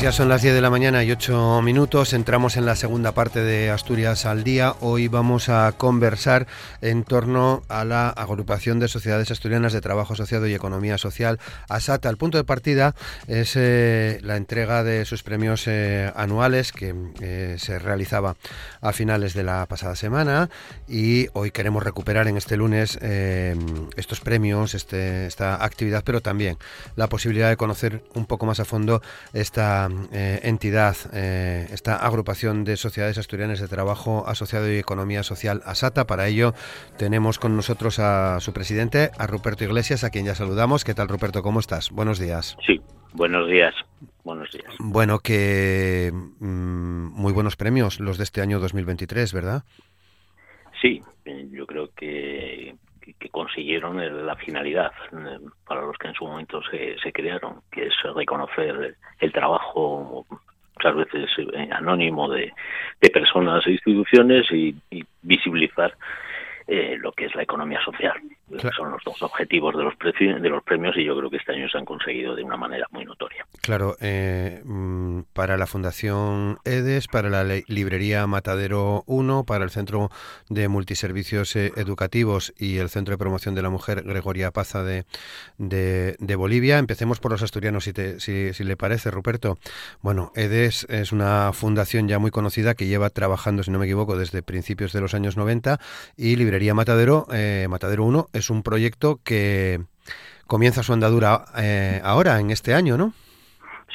Pues ya son las 10 de la mañana y 8 minutos. Entramos en la segunda parte de Asturias al Día. Hoy vamos a conversar en torno a la agrupación de sociedades asturianas de trabajo asociado y economía social, ASATA. El punto de partida es eh, la entrega de sus premios eh, anuales que eh, se realizaba a finales de la pasada semana y hoy queremos recuperar en este lunes estos premios, este, esta actividad, pero también la posibilidad de conocer un poco más a fondo esta eh, entidad, eh, esta agrupación de sociedades asturianas de trabajo asociado y economía social ASATA. Para ello tenemos con nosotros a su presidente, a Ruperto Iglesias, a quien ya saludamos. ¿Qué tal, Ruperto? ¿Cómo estás? Buenos días. Sí, buenos días. Buenos días. Bueno, que mm, muy buenos premios los de este año 2023, ¿verdad? Sí, yo creo que que consiguieron la finalidad eh, para los que en su momento se, se crearon, que es reconocer el trabajo muchas veces eh, anónimo de, de personas e instituciones y, y visibilizar eh, lo que es la economía social. Son los dos objetivos de los, de los premios y yo creo que este año se han conseguido de una manera muy notoria. Claro, eh, mm, para la Fundación EDES, para la librería Matadero 1, para el Centro de Multiservicios eh, Educativos y el Centro de Promoción de la Mujer Gregoria Paza de, de, Bolivia. Empecemos por los asturianos, si, si, si le parece, Ruperto. Bueno, EDES es una fundación ya muy conocida que lleva trabajando, si no me equivoco, desde principios de los años 90 y Librería Matadero, eh, Matadero 1, es un proyecto que comienza su andadura eh, ahora, en este año, ¿no?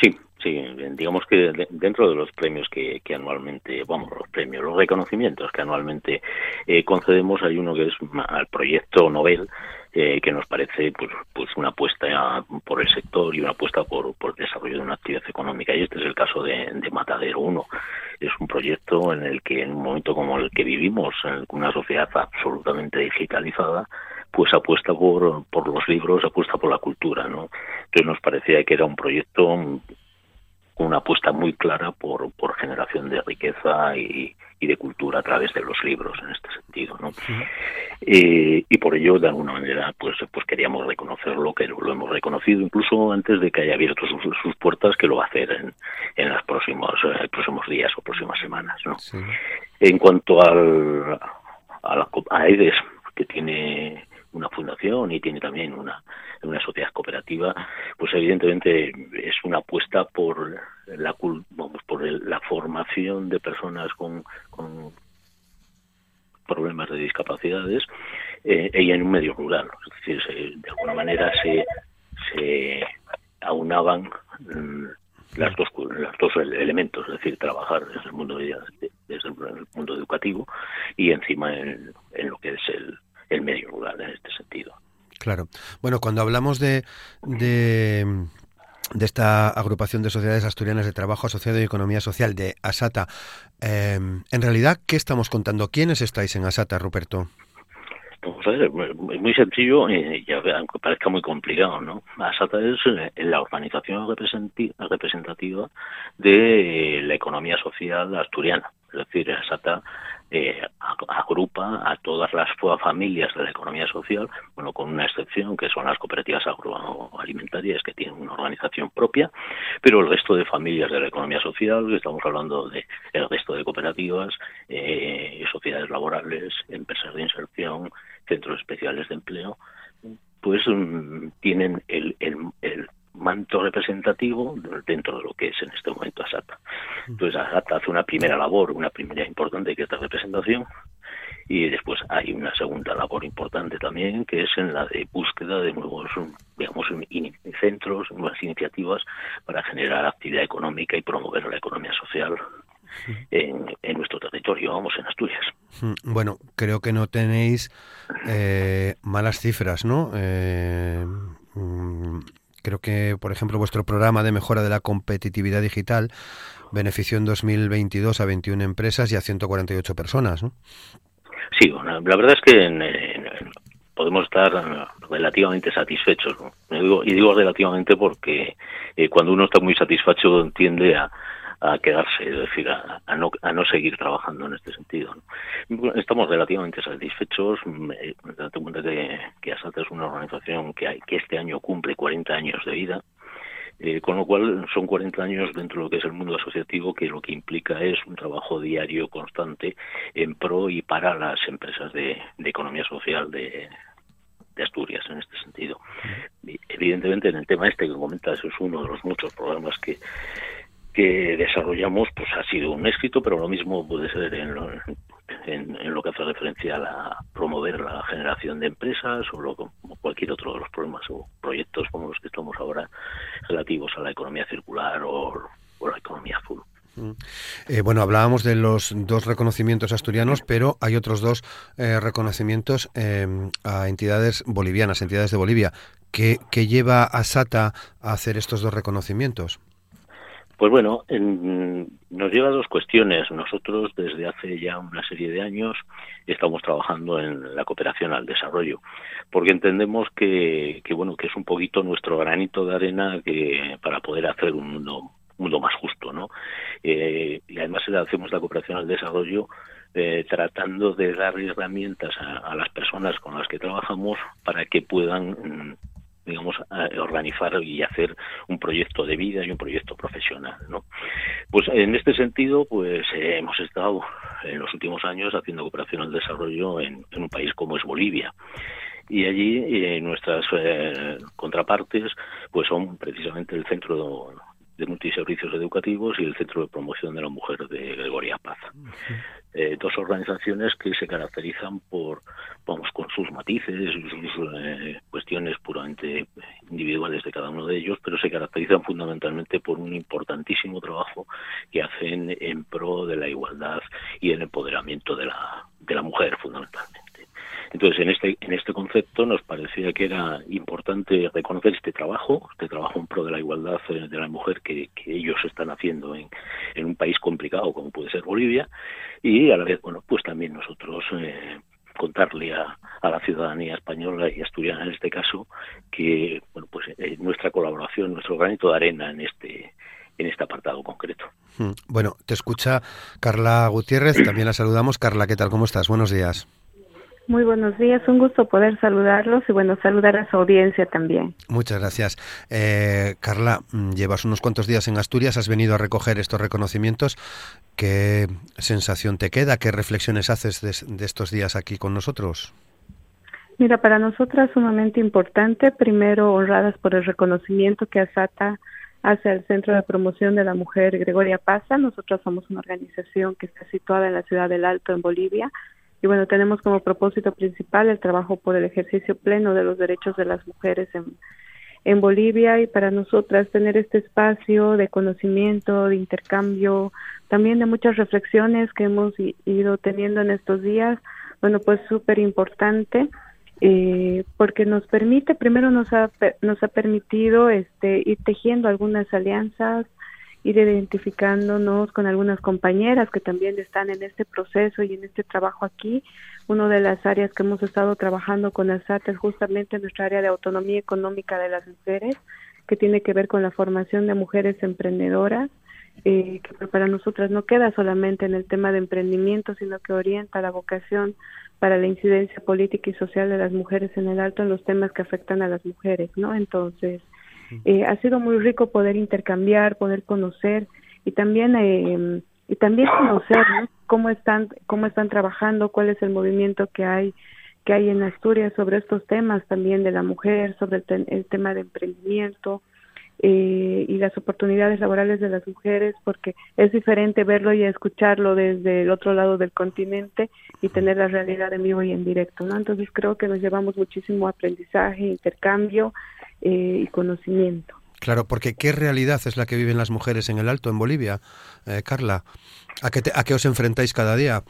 Sí, sí, digamos que dentro de los premios que, anualmente, vamos, los premios, los reconocimientos que anualmente eh, concedemos, hay uno que es al proyecto Nobel, eh, que nos parece pues, pues una apuesta por el sector y una apuesta por, por el desarrollo de una actividad económica. Y este es el caso de, de Matadero 1. Es un proyecto en el que en un momento como el que vivimos, en una sociedad absolutamente digitalizada, pues apuesta por, por los libros, apuesta por la cultura, ¿no? Entonces nos parecía que era un proyecto una apuesta muy clara por, por generación de riqueza y, y, de cultura a través de los libros en este sentido ¿no? Eh, y por ello de alguna manera pues pues queríamos reconocerlo que lo, hemos reconocido incluso antes de que haya abierto sus, sus puertas que lo va a hacer en, en los próximos eh, próximos días o próximas semanas ¿no? en cuanto al a, la, a EDES que tiene una fundación y tiene también una, una sociedad cooperativa, pues evidentemente es una apuesta por la vamos, por la formación de personas con, con problemas de discapacidades eh, en un medio rural. Es decir, de alguna manera se, se aunaban mm, las dos, los dos elementos, es decir, trabajar desde el mundo, desde el mundo educativo y encima en, en lo que es el, el medio rural en este sentido. Claro. Bueno, cuando hablamos de, de, esta agrupación de sociedades asturianas de trabajo asociado y economía social de ASATA, eh, en realidad, ¿qué estamos contando? ¿Quiénes estáis en ASATA, Ruperto? Ver, es muy sencillo y aunque parezca muy complicado, ¿no? ASATA es eh, la organización representativa de la economía social asturiana. Es decir, ASATA eh, agrupa a todas las familias de la economía social, bueno, con una excepción que son las cooperativas agroalimentarias que tienen una organización propia, pero el resto de familias de la economía social, estamos hablando de el resto de cooperativas, eh, sociedades laborales, empresas de inserción, centros especiales de empleo, pues mm, tienen el, el, el manto representativo dentro de lo que es en este momento ASATA. Entonces ASATA hace una primera labor, una primera importante que es la representación y después hay una segunda labor importante también que es en la de búsqueda de nuevos digamos centros, nuevas iniciativas para generar actividad económica y promover la economía social en, en, nuestro territorio, vamos, en Asturias. Bueno, creo que no tenéis eh, malas cifras, ¿no? Eh, mm, Creo que, por ejemplo, vuestro programa de mejora de la competitividad digital benefició en 2022 a 21 empresas y a 148 personas, ¿no? Sí, la verdad es que en, podemos estar relativamente satisfechos. y digo relativamente porque eh, cuando uno está muy satisfecho tiende a, a quedarse, es decir, a, no, a no seguir trabajando en este sentido. Estamos relativamente satisfechos. Date cuenta que, que ASATA es una organización que, hay, que este año cumple 40 años de vida. Eh, con lo cual son 40 años dentro de lo que es el mundo asociativo que lo que implica es un trabajo diario constante en pro y para las empresas de, de economía social de, de Asturias en este sentido. Evidentemente, en el tema este que comentas es uno de los muchos programas que, que desarrollamos pues ha sido un éxito, pero lo mismo puede ser en lo, en, lo que hace referencia a la, promover la generación de empresas o lo, cualquier otro de los problemas o proyectos como los que estamos ahora relativos a la economía circular o, la economía full. Mm. Eh, bueno, hablábamos de los dos reconocimientos asturianos, pero hay otros dos eh, reconocimientos eh, a entidades bolivianas, entidades de Bolivia. ¿Qué, ¿Qué, lleva a SATA a hacer estos dos reconocimientos? Pues bueno, nos lleva a dos cuestiones. Nosotros desde hace ya una serie de años estamos trabajando en la cooperación al desarrollo, porque entendemos que, que bueno que es un poquito nuestro granito de arena que para poder hacer un mundo mundo más justo, ¿no? Eh, y además hacemos la cooperación al desarrollo eh, tratando de dar herramientas a, a, las personas con las que trabajamos para que puedan mm, digamos, organizar y hacer un proyecto de vida y un proyecto profesional, ¿no? Pues en este sentido, pues eh, hemos estado en los últimos años haciendo cooperación al desarrollo en, un país como es Bolivia y allí eh, nuestras eh, contrapartes pues son precisamente el centro de multiservicios educativos y el Centro de Promoción de la Mujer de Gregoria Paz. Eh, dos organizaciones que se caracterizan por, vamos, con sus matices, sus eh, cuestiones puramente individuales de cada uno de ellos, pero se caracterizan fundamentalmente por un importantísimo trabajo que hacen en pro de la igualdad y el empoderamiento de la, de la mujer, fundamentalmente. Entonces, en este, en este concepto nos parecía que era importante reconocer este trabajo, este trabajo en pro de la igualdad eh, de la mujer que, ellos están haciendo en, un país complicado como puede ser Bolivia, y a la vez, bueno, pues también nosotros eh, contarle a, a, la ciudadanía española y asturiana en este caso que, bueno, pues eh, nuestra colaboración, nuestro granito de arena en este en este apartado concreto. Hmm. Bueno, te escucha Carla Gutiérrez, también la saludamos. Carla, ¿qué tal? ¿Cómo estás? Buenos días. Muy buenos días, un gusto poder saludarlos y bueno, saludar a su audiencia también. Muchas gracias. Eh, Carla, mm, llevas unos cuantos días en Asturias, has venido a recoger estos reconocimientos. ¿Qué sensación te queda? ¿Qué reflexiones haces de, estos días aquí con nosotros? Mira, para nosotras sumamente importante, primero honradas por el reconocimiento que ASATA hace al Centro de Promoción de la Mujer Gregoria Paza. Nosotras somos una organización que está situada en la ciudad del Alto, en Bolivia, y bueno, tenemos como propósito principal el trabajo por el ejercicio pleno de los derechos de las mujeres en, en Bolivia y para nosotras tener este espacio de conocimiento, de intercambio, también de muchas reflexiones que hemos ido teniendo en estos días, bueno, pues súper importante. Eh, porque nos permite, primero nos ha, nos ha permitido este, ir tejiendo algunas alianzas, ir identificándonos con algunas compañeras que también están en este proceso y en este trabajo aquí. Una de las áreas que hemos estado trabajando con ASAT es justamente nuestra área de autonomía económica de las mujeres, que tiene que ver con la formación de mujeres emprendedoras, eh, que para nosotras no queda solamente en el tema de emprendimiento, sino que orienta la vocación para la incidencia política y social de las mujeres en el alto en los temas que afectan a las mujeres, ¿no? Entonces, eh, ha sido muy rico poder intercambiar, poder conocer y también eh, y también conocer cómo están cómo están trabajando, cuál es el movimiento que hay que hay en Asturias sobre estos temas también de la mujer, sobre el, tema de emprendimiento eh, y las oportunidades laborales de las mujeres, porque es diferente verlo y escucharlo desde el otro lado del continente y tener la realidad en vivo y en directo, ¿no? Entonces creo que nos llevamos muchísimo aprendizaje, intercambio eh, y conocimiento. Claro, porque ¿qué realidad es la que viven las mujeres en el Alto, en Bolivia? Eh, Carla, ¿a qué, ¿a qué os enfrentáis cada día?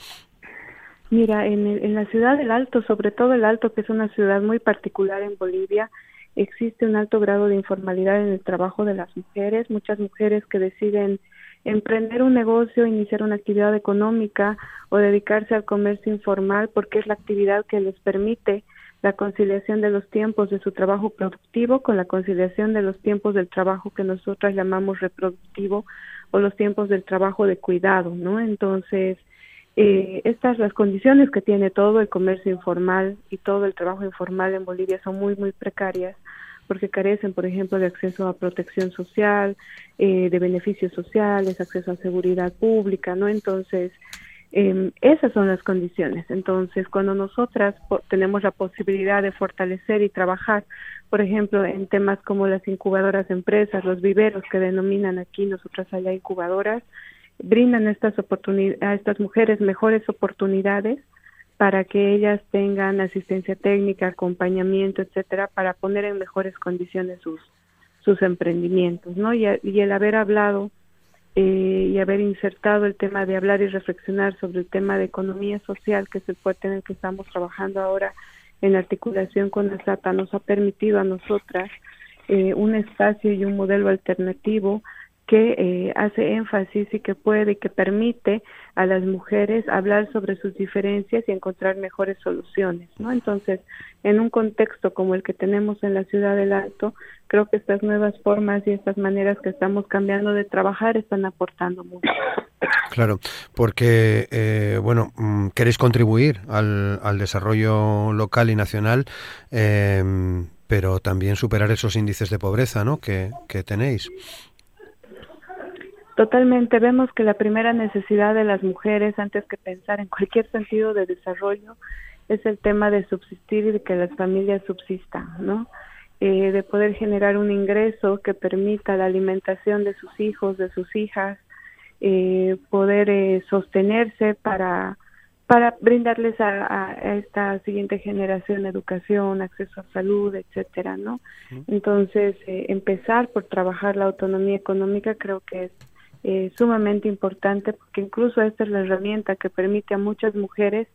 Mira, en, en la ciudad del Alto, sobre todo el Alto, que es una ciudad muy particular en Bolivia, existe un alto grado de informalidad en el trabajo de las mujeres, muchas mujeres que deciden emprender un negocio, iniciar una actividad económica o dedicarse al comercio informal porque es la actividad que les permite la conciliación de los tiempos de su trabajo productivo con la conciliación de los tiempos del trabajo que nosotras llamamos reproductivo o los tiempos del trabajo de cuidado, ¿no? Entonces, eh, estas las condiciones que tiene todo el comercio informal y todo el trabajo informal en Bolivia son muy, muy precarias porque carecen, por ejemplo, de acceso a protección social, eh, de beneficios sociales, acceso a seguridad pública, ¿no? Entonces, eh, esas son las condiciones. Entonces, cuando nosotras tenemos la posibilidad de fortalecer y trabajar, por ejemplo, en temas como las incubadoras empresas, los viveros que denominan aquí nosotras allá incubadoras, brindan estas a estas mujeres mejores oportunidades para que ellas tengan asistencia técnica, acompañamiento, etcétera, para poner en mejores condiciones sus sus emprendimientos, ¿no? Y, y el haber hablado eh, y haber insertado el tema de hablar y reflexionar sobre el tema de economía social, que es el fuerte en el que estamos trabajando ahora en articulación con la SATA, nos ha permitido a nosotras eh, un espacio y un modelo alternativo que eh, hace énfasis y que puede y que permite a las mujeres hablar sobre sus diferencias y encontrar mejores soluciones, ¿no? Entonces, en un contexto como el que tenemos en la ciudad del Alto, creo que estas nuevas formas y estas maneras que estamos cambiando de trabajar están aportando mucho. Claro, porque, eh, bueno, mm, queréis contribuir al, desarrollo local y nacional, eh, pero también superar esos índices de pobreza, ¿no? Que, que tenéis. Totalmente, vemos que la primera necesidad de las mujeres, antes que pensar en cualquier sentido de desarrollo, es el tema de subsistir y de que las familias subsistan, ¿no? Eh, de poder generar un ingreso que permita la alimentación de sus hijos, de sus hijas, eh, poder eh, sostenerse para para brindarles a, a, esta siguiente generación educación, acceso a salud, etcétera, ¿no? Entonces, eh, empezar por trabajar la autonomía económica creo que es eh, sumamente importante porque incluso esta es la herramienta que permite a muchas mujeres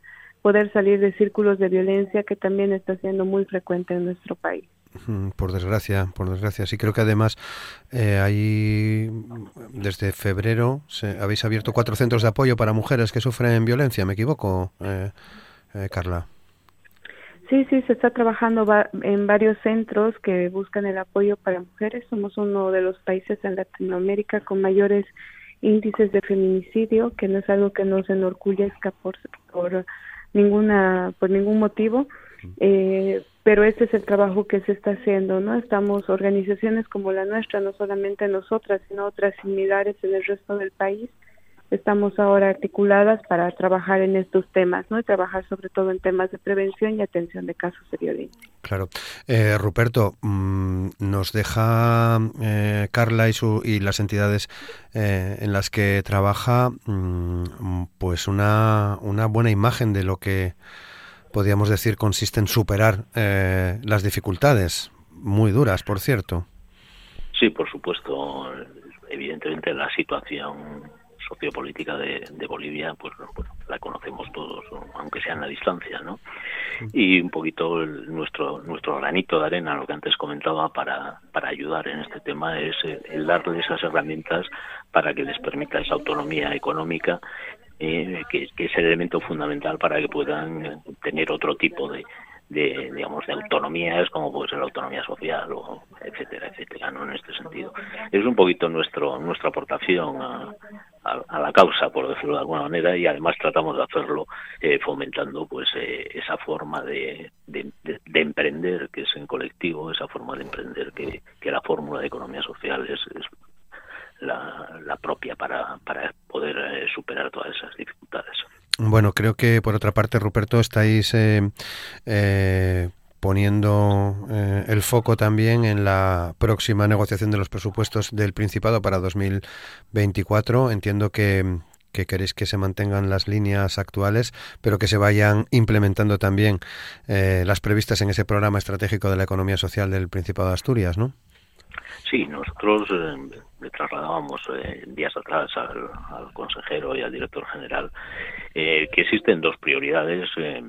poder salir de círculos de violencia que también está siendo muy frecuente en nuestro país. Por desgracia, por desgracia. Sí, creo que además eh, ahí desde febrero se, habéis abierto cuatro centros de apoyo para mujeres que sufren violencia. ¿Me equivoco, eh, eh, Carla? Sí, sí, se está trabajando en varios centros que buscan el apoyo para mujeres. Somos uno de los países en Latinoamérica con mayores índices de feminicidio, que no es algo que nos enorgullezca por, por ninguna por ningún motivo. Eh, pero este es el trabajo que se está haciendo, ¿no? Estamos organizaciones como la nuestra, no solamente nosotras, sino otras similares en el resto del país, estamos ahora articuladas para trabajar en estos temas, ¿no? Y trabajar sobre todo en temas de prevención y atención de casos de violencia. Claro. Eh, Ruperto, mmm, nos deja eh, Carla y, su, y las entidades eh, en las que trabaja mmm, pues una, una buena imagen de lo que podríamos decir consiste en superar eh, las dificultades, muy duras, por cierto. Sí, por supuesto. Evidentemente la situación sociopolítica de, de Bolivia, pues bueno, la conocemos todos, aunque sea en la distancia, ¿no? Y un poquito el, nuestro nuestro granito de arena, lo que antes comentaba, para, para ayudar en este tema es el, el darle esas herramientas para que les permita esa autonomía económica eh, que, que, es el elemento fundamental para que puedan tener otro tipo de, de digamos de autonomías como puede ser la autonomía social o etcétera etcétera no en este sentido. Es un poquito nuestro nuestra aportación a, a, la causa por decirlo de alguna manera y además tratamos de hacerlo eh, fomentando pues eh, esa forma de, de, de, de, emprender que es en colectivo esa forma de emprender que, que la fórmula de economía social es, es la, la, propia para, para poder eh, superar todas esas dificultades. Bueno, creo que por otra parte, Ruperto, estáis eh, eh, poniendo eh, el foco también en la próxima negociación de los presupuestos del Principado para 2024. Entiendo que, que queréis que se mantengan las líneas actuales, pero que se vayan implementando también eh, las previstas en ese programa estratégico de la economía social del Principado de Asturias, ¿no? Sí, nosotros eh, le trasladábamos eh, días atrás al, al, consejero y al director general eh, que existen dos prioridades, eh,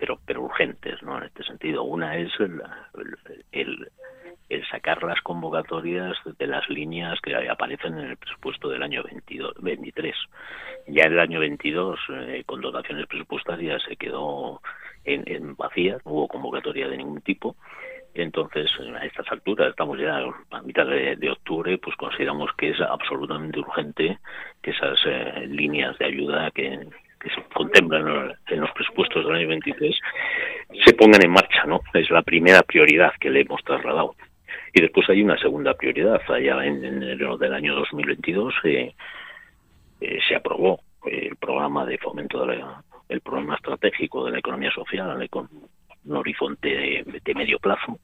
pero, pero urgentes, ¿no? En este sentido, una es el, sacar las convocatorias de las líneas que aparecen en el presupuesto del año 22, 23. Ya el año 22, eh, con dotaciones presupuestarias, se quedó en, vacías, no hubo convocatoria de ningún tipo. Entonces, a estas alturas, estamos ya a mitad de, octubre, pues consideramos que es absolutamente urgente que esas eh, líneas de ayuda que, se contemplan en los presupuestos del año 23 se pongan en marcha, ¿no? Es la primera prioridad que le hemos trasladado. Y después hay una segunda prioridad. Allá en, enero del año 2022 eh, eh, se aprobó el programa de fomento de el programa estratégico de la economía social con un horizonte de medio plazo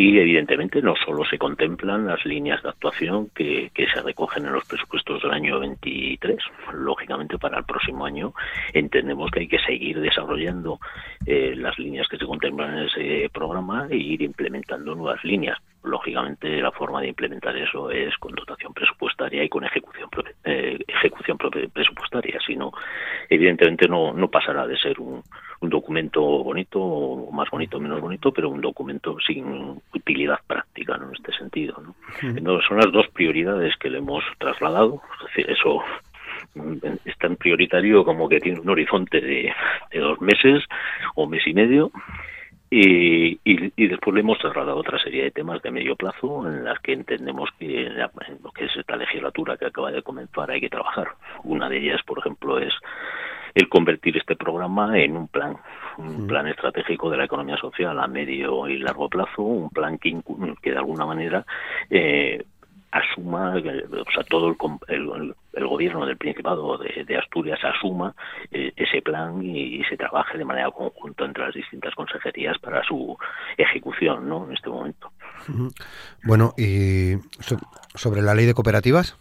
y evidentemente no solo se contemplan las líneas de actuación que, se recogen en los presupuestos del año 23. Lógicamente para el próximo año entendemos que hay que seguir desarrollando eh, las líneas que se contemplan en ese programa e ir implementando nuevas líneas. Lógicamente la forma de implementar eso es con dotación presupuestaria y con ejecución eh, ejecución presupuestaria, si no evidentemente no, no pasará de ser un, un documento bonito, más bonito o menos bonito, pero un documento sin utilidad práctica en este sentido. ¿no? son las dos prioridades que le hemos trasladado. Es decir, eso es tan prioritario como que tiene un horizonte de, dos meses o mes y medio. Y, y, después le hemos trasladado otra serie de temas de medio plazo en las que entendemos que en, lo que es esta legislatura que acaba de comenzar hay que trabajar. Una de ellas, por ejemplo, es el convertir este programa en un plan, un plan estratégico de la economía social a medio y largo plazo, un plan que, que de alguna manera eh, asuma, o sea, todo el, el, gobierno del Principado de, Asturias asuma eh, ese plan y, se trabaje de manera conjunta entre las distintas consejerías para su ejecución, ¿no? En este momento. Bueno, y sobre la ley de cooperativas.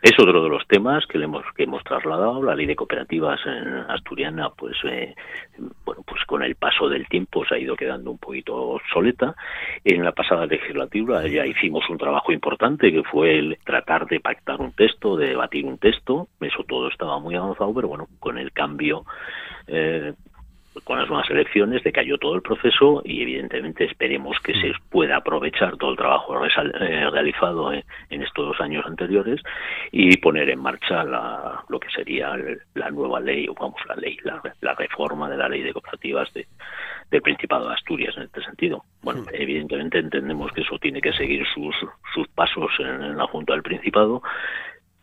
Es otro de los temas que le hemos que hemos trasladado. La ley de cooperativas en asturiana, pues eh, bueno, pues con el paso del tiempo se ha ido quedando un poquito obsoleta. En la pasada legislatura ya hicimos un trabajo importante que fue el tratar de pactar un texto, de debatir un texto. Eso todo estaba muy avanzado, pero bueno, con el cambio eh, con las nuevas elecciones decayó todo el proceso y evidentemente esperemos que se pueda aprovechar todo el trabajo eh, realizado en, estos dos años anteriores y poner en marcha la, lo que sería la nueva ley, o vamos, la ley, la, reforma de la ley de cooperativas de, del Principado de Asturias en este sentido. Bueno, evidentemente entendemos que eso tiene que seguir sus, sus pasos en la Junta del Principado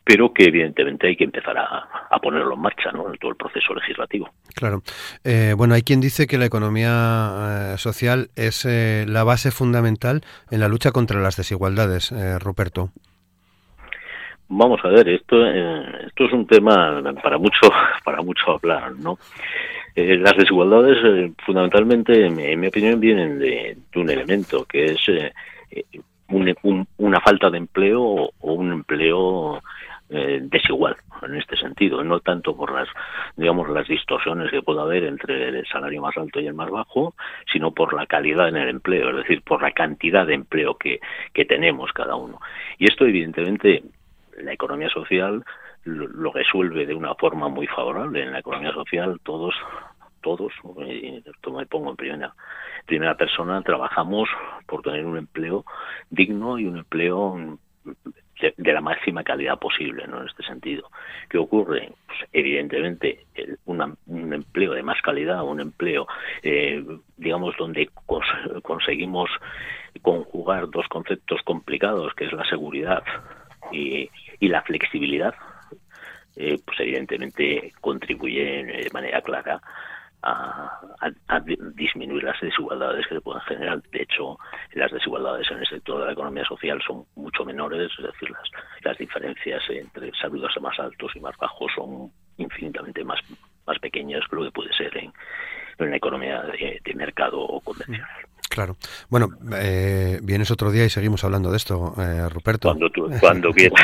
pero que evidentemente hay que empezar a, ponerlo en marcha ¿no? en todo el proceso legislativo. Claro. Eh, bueno, hay quien dice que la economía eh, social es eh, la base fundamental en la lucha contra las desigualdades, Ruperto. Vamos a ver, esto, esto es un tema para mucho, para mucho hablar, ¿no? las desigualdades, fundamentalmente, en mi, opinión, vienen de, un elemento que es una falta de empleo o un empleo eh, desigual en este sentido, no tanto por las, digamos, las distorsiones que pueda haber entre el salario más alto y el más bajo, sino por la calidad en el empleo, es decir, por la cantidad de empleo que, que tenemos cada uno. Y esto, evidentemente, la economía social lo, resuelve de una forma muy favorable. En la economía social todos todos, esto me pongo en primera, primera persona, trabajamos por tener un empleo digno y un empleo de, la máxima calidad posible, ¿no? En este sentido. ¿Qué ocurre? Pues, evidentemente, un empleo de más calidad, un empleo, eh, digamos, donde conseguimos conjugar dos conceptos complicados, que es la seguridad y, la flexibilidad, eh, pues evidentemente contribuye de manera clara a, disminuir las desigualdades que se pueden generar. De hecho, las desigualdades en el sector de la economía social son mucho menores, es decir, las, diferencias entre saludos más altos y más bajos son infinitamente más, más pequeñas que lo que puede ser en, en una economía de mercado convencional. Claro. Bueno, eh, vienes otro día y seguimos hablando de esto, eh, Ruperto. Cuando, tú, cuando quieras.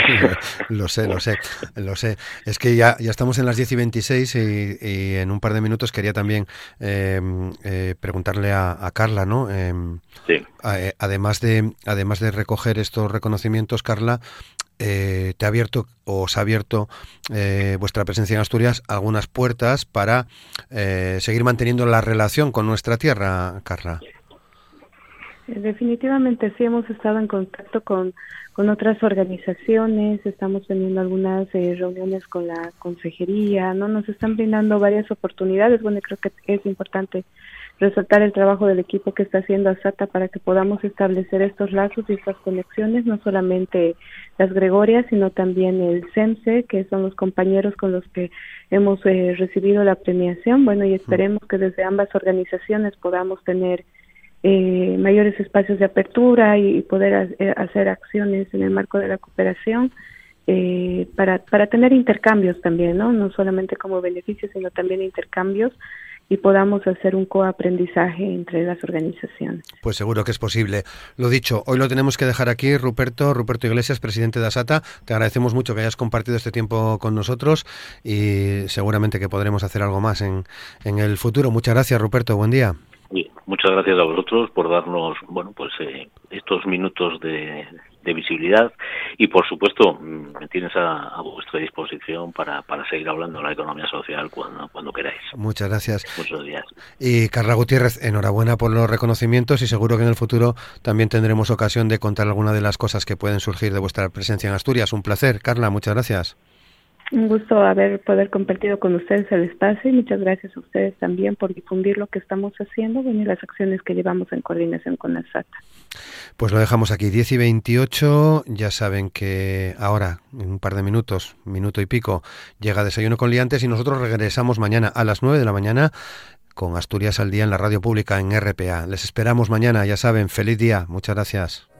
lo sé, lo sé, lo sé. Es que ya, ya estamos en las 10 y 26 y, en un par de minutos quería también em, eh, preguntarle a, Carla, ¿no? Em, sí. además, de, además de recoger estos reconocimientos, Carla, te ha abierto o os ha abierto vuestra presencia en Asturias algunas puertas para seguir manteniendo la relación con nuestra tierra, Carla. Eh, definitivamente sí hemos estado en contacto con, con otras organizaciones, estamos teniendo algunas eh, reuniones con la consejería, no nos están brindando varias oportunidades. Bueno, creo que es importante resaltar el trabajo del equipo que está haciendo ASATA para que podamos establecer estos lazos y estas conexiones, no solamente las Gregorias, sino también el CEMSE, que son los compañeros con los que hemos eh, recibido la premiación. Bueno, y esperemos que desde ambas organizaciones podamos tener eh, mayores espacios de apertura y, poder eh, hacer acciones en el marco de la cooperación. Eh, para, para tener intercambios también, ¿no? No solamente como beneficios, sino también intercambios y podamos hacer un coaprendizaje entre las organizaciones. Pues seguro que es posible. Lo dicho, hoy lo tenemos que dejar aquí. Ruperto, Ruperto Iglesias, presidente de ASATA, te agradecemos mucho que hayas compartido este tiempo con nosotros y seguramente que podremos hacer algo más en, en el futuro. Muchas gracias, Ruperto. Buen día. Muchas gracias a vosotros por darnos, bueno, pues eh, estos minutos de, de visibilidad y por supuesto mm, me tienes a, vuestra disposición para, para, seguir hablando de la economía social cuando, cuando queráis. Muchas gracias. Muchos días. Y Carla Gutiérrez, enhorabuena por los reconocimientos y seguro que en el futuro también tendremos ocasión de contar alguna de las cosas que pueden surgir de vuestra presencia en Asturias. Un placer. Carla, muchas gracias. Un gusto haber poder compartido con ustedes el espacio y muchas gracias a ustedes también por difundir lo que estamos haciendo y las acciones que llevamos en coordinación con la SATA. Pues lo dejamos aquí, 10 y 28. Ya saben que ahora, en un par de minutos, minuto y pico, llega Desayuno con Liantes y nosotros regresamos mañana a las 9 de la mañana con Asturias al Día en la radio pública en RPA. Les esperamos mañana, ya saben, feliz día. Muchas gracias.